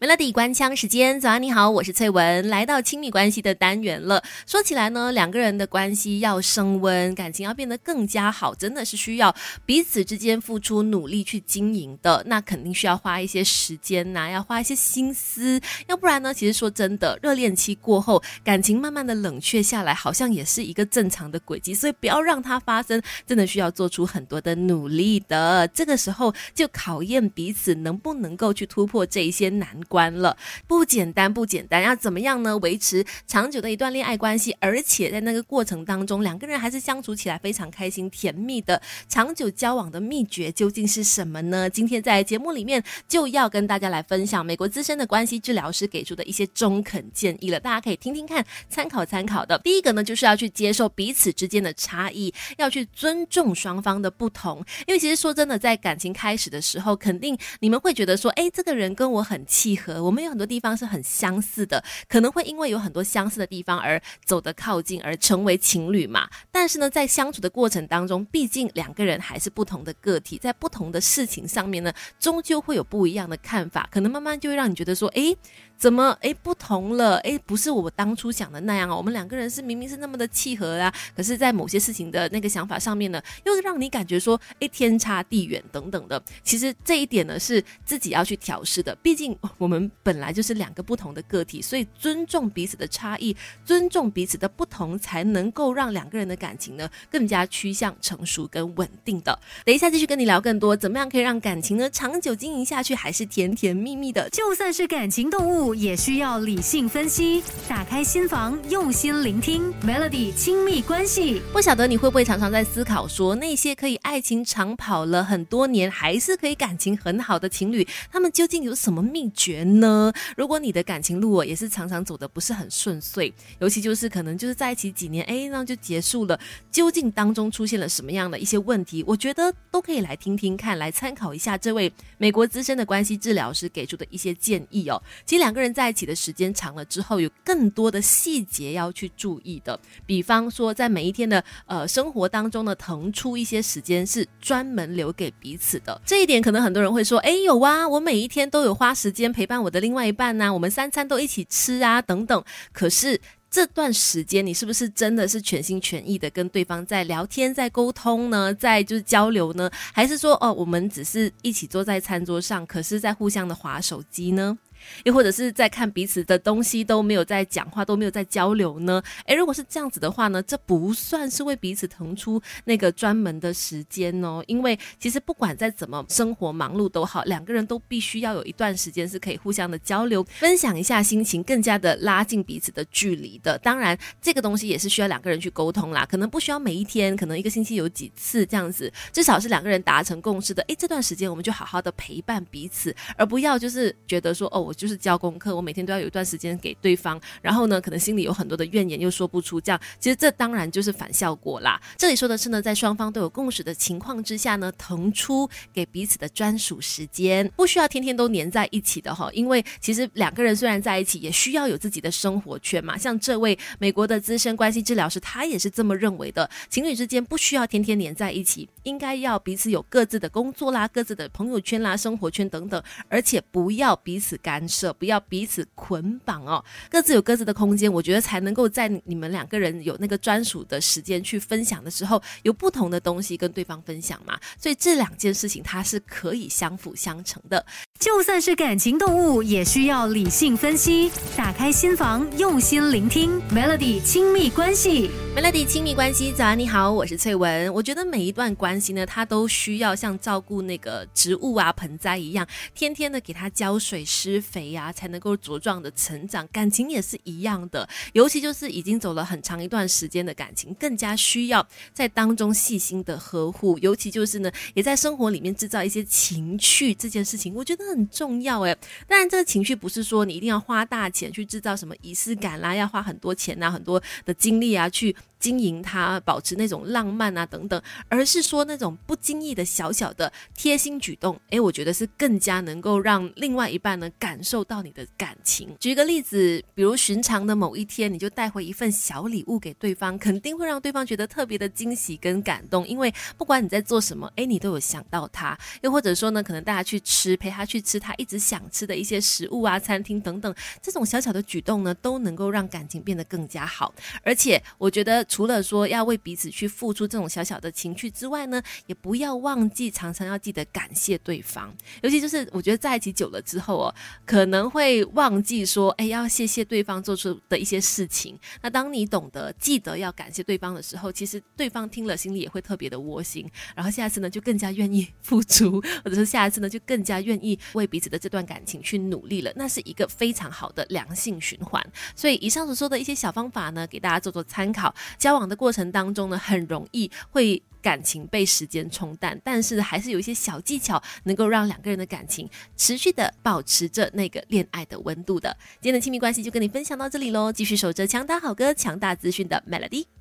Melody 关枪时间，早安你好，我是翠文，来到亲密关系的单元了。说起来呢，两个人的关系要升温，感情要变得更加好，真的是需要彼此之间付出努力去经营的。那肯定需要花一些时间呐，要花一些心思，要不然呢，其实说真的，热恋期过后，感情慢慢的冷却下来，好像也是一个正常的轨迹。所以不要让它发生，真的需要做出很多的努力的。这个时候就考验彼此能不能够去突破这一些难。关了，不简单，不简单。要怎么样呢？维持长久的一段恋爱关系，而且在那个过程当中，两个人还是相处起来非常开心、甜蜜的。长久交往的秘诀究竟是什么呢？今天在节目里面就要跟大家来分享美国资深的关系治疗师给出的一些中肯建议了，大家可以听听看，参考参考的。第一个呢，就是要去接受彼此之间的差异，要去尊重双方的不同。因为其实说真的，在感情开始的时候，肯定你们会觉得说，哎，这个人跟我很契。我们有很多地方是很相似的，可能会因为有很多相似的地方而走得靠近，而成为情侣嘛。但是呢，在相处的过程当中，毕竟两个人还是不同的个体，在不同的事情上面呢，终究会有不一样的看法，可能慢慢就会让你觉得说，诶。怎么诶不同了？诶，不是我当初想的那样哦。我们两个人是明明是那么的契合啊，可是，在某些事情的那个想法上面呢，又让你感觉说，诶，天差地远等等的。其实这一点呢，是自己要去调试的。毕竟我们本来就是两个不同的个体，所以尊重彼此的差异，尊重彼此的不同，才能够让两个人的感情呢更加趋向成熟跟稳定的。等一下继续跟你聊更多，怎么样可以让感情呢长久经营下去，还是甜甜蜜蜜的？就算是感情动物。也需要理性分析，打开心房，用心聆听。Melody 亲密关系，不晓得你会不会常常在思考，说那些可以爱情长跑了很多年，还是可以感情很好的情侣，他们究竟有什么秘诀呢？如果你的感情路哦也是常常走的不是很顺遂，尤其就是可能就是在一起几年，哎，那就结束了，究竟当中出现了什么样的一些问题？我觉得都可以来听听看，来参考一下这位美国资深的关系治疗师给出的一些建议哦。其实两个人。在一起的时间长了之后，有更多的细节要去注意的。比方说，在每一天的呃生活当中呢，腾出一些时间是专门留给彼此的。这一点可能很多人会说：“哎，有啊，我每一天都有花时间陪伴我的另外一半呢，我们三餐都一起吃啊，等等。”可是这段时间，你是不是真的是全心全意的跟对方在聊天、在沟通呢？在就是交流呢？还是说，哦，我们只是一起坐在餐桌上，可是在互相的划手机呢？又或者是在看彼此的东西都没有在讲话都没有在交流呢？诶，如果是这样子的话呢，这不算是为彼此腾出那个专门的时间哦。因为其实不管再怎么生活忙碌都好，两个人都必须要有一段时间是可以互相的交流，分享一下心情，更加的拉近彼此的距离的。当然，这个东西也是需要两个人去沟通啦，可能不需要每一天，可能一个星期有几次这样子，至少是两个人达成共识的。诶，这段时间我们就好好的陪伴彼此，而不要就是觉得说哦。我就是交功课，我每天都要有一段时间给对方，然后呢，可能心里有很多的怨言又说不出，这样其实这当然就是反效果啦。这里说的是呢，在双方都有共识的情况之下呢，腾出给彼此的专属时间，不需要天天都黏在一起的哈。因为其实两个人虽然在一起，也需要有自己的生活圈嘛。像这位美国的资深关系治疗师，他也是这么认为的。情侣之间不需要天天黏在一起，应该要彼此有各自的工作啦、各自的朋友圈啦、生活圈等等，而且不要彼此干。不要彼此捆绑哦，各自有各自的空间，我觉得才能够在你们两个人有那个专属的时间去分享的时候，有不同的东西跟对方分享嘛。所以这两件事情它是可以相辅相成的。就算是感情动物，也需要理性分析，打开心房，用心聆听。Melody 亲密关系，Melody 亲密关系，早安，你好，我是翠文。我觉得每一段关系呢，它都需要像照顾那个植物啊、盆栽一样，天天的给它浇水、施肥呀，才能够茁壮的成长。感情也是一样的，尤其就是已经走了很长一段时间的感情，更加需要在当中细心的呵护。尤其就是呢，也在生活里面制造一些情趣这件事情，我觉得。很重要哎，当然这个情绪不是说你一定要花大钱去制造什么仪式感啦，要花很多钱呐，很多的精力啊去经营它，保持那种浪漫啊等等，而是说那种不经意的小小的贴心举动，诶，我觉得是更加能够让另外一半呢感受到你的感情。举一个例子，比如寻常的某一天，你就带回一份小礼物给对方，肯定会让对方觉得特别的惊喜跟感动，因为不管你在做什么，诶，你都有想到他。又或者说呢，可能大家去吃，陪他去吃他一直想吃的一些食物啊，餐厅等等，这种小小的举动呢，都能够让感情变得更加好。而且，我觉得。除了说要为彼此去付出这种小小的情绪之外呢，也不要忘记常常要记得感谢对方。尤其就是我觉得在一起久了之后哦，可能会忘记说，哎，要谢谢对方做出的一些事情。那当你懂得记得要感谢对方的时候，其实对方听了心里也会特别的窝心。然后下次呢，就更加愿意付出，或者是下一次呢，就更加愿意为彼此的这段感情去努力了。那是一个非常好的良性循环。所以以上所说的一些小方法呢，给大家做做参考。交往的过程当中呢，很容易会感情被时间冲淡，但是还是有一些小技巧能够让两个人的感情持续的保持着那个恋爱的温度的。今天的亲密关系就跟你分享到这里喽，继续守着强大好歌、强大资讯的 Melody。